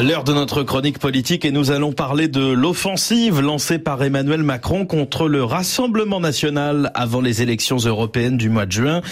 L'heure de notre chronique politique et nous allons parler de l'offensive lancée par Emmanuel Macron contre le Rassemblement national avant les élections européennes du mois de juin.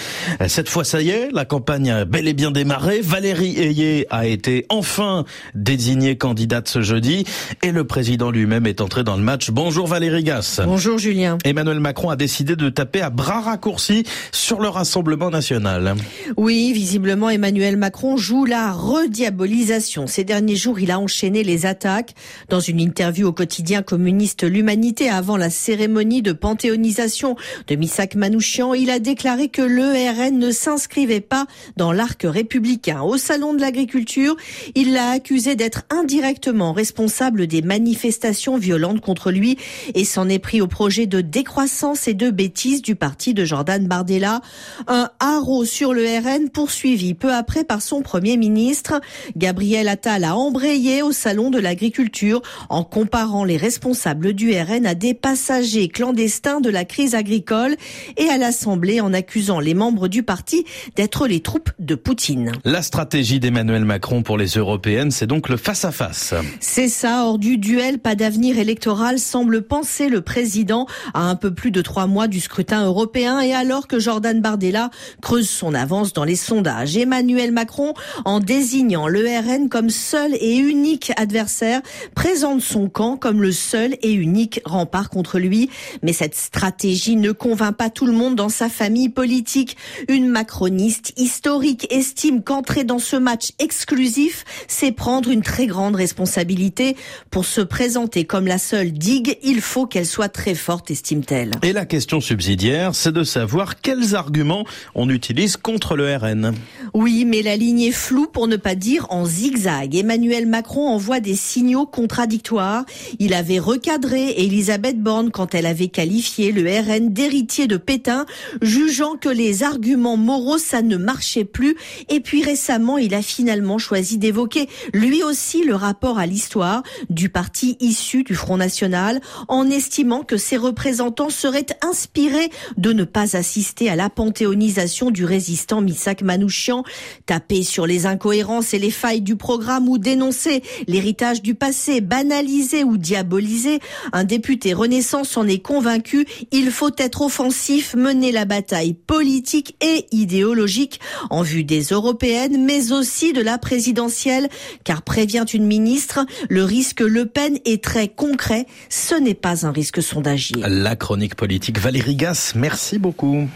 Cette fois, ça y est, la campagne a bel et bien démarré. Valérie Ayé a été enfin désignée candidate ce jeudi et le président lui-même est entré dans le match. Bonjour Valérie Gasse. Bonjour Julien. Emmanuel Macron a décidé de taper à bras raccourcis sur le Rassemblement national. Oui, visiblement Emmanuel Macron joue la rediabolisation. Ces derniers jours, il a enchaîné les attaques. Dans une interview au quotidien communiste L'Humanité avant la cérémonie de panthéonisation de Missak Manouchian, il a déclaré que l'ERN ne s'inscrivait pas dans l'arc républicain. Au salon de l'agriculture, il l'a accusé d'être indirectement responsable des manifestations violentes contre lui et s'en est pris au projet de décroissance et de bêtises du parti de Jordan Bardella. Un haro sur le RN poursuivi peu après par son premier ministre. Gabriel Attal a embrayé au salon de l'agriculture en comparant les responsables du RN à des passagers clandestins de la crise agricole et à l'Assemblée en accusant les membres du parti d'être les troupes de Poutine. La stratégie d'Emmanuel Macron pour les européennes, c'est donc le face-à-face. C'est ça, hors du duel, pas d'avenir électoral, semble penser le président à un peu plus de trois mois du scrutin européen et alors que Jordan Bardella creuse son avance dans les sondages. Emmanuel Macron, en désignant le RN comme seul et unique adversaire, présente son camp comme le seul et unique rempart contre lui. Mais cette stratégie ne convainc pas tout le monde dans sa famille politique. Une macroniste historique estime qu'entrer dans ce match exclusif, c'est prendre une très grande responsabilité. Pour se présenter comme la seule digue, il faut qu'elle soit très forte, estime-t-elle. Et la question subsidiaire, c'est de savoir quels arguments on utilise contre le RN. Oui, mais la ligne est floue pour ne pas dire en zigzag. Emmanuel Macron envoie des signaux contradictoires. Il avait recadré Elisabeth Borne quand elle avait qualifié le RN d'héritier de Pétain, jugeant que les arguments moraux, ça ne marchait plus. Et puis récemment, il a finalement choisi d'évoquer lui aussi le rapport à l'histoire du parti issu du Front National, en estimant que ses représentants seraient inspirés de ne pas assister à la panthéonisation du résistant Missak Manouchian, taper sur les incohérences et les failles du programme ou dénoncer l'héritage du passé, banalisé ou diabolisé. Un député Renaissance en est convaincu. Il faut être offensif, mener la bataille politique et idéologique en vue des européennes, mais aussi de la présidentielle, car prévient une ministre, le risque Le Pen est très concret. Ce n'est pas un risque sondagier. La chronique politique Valérie Gasse, merci beaucoup.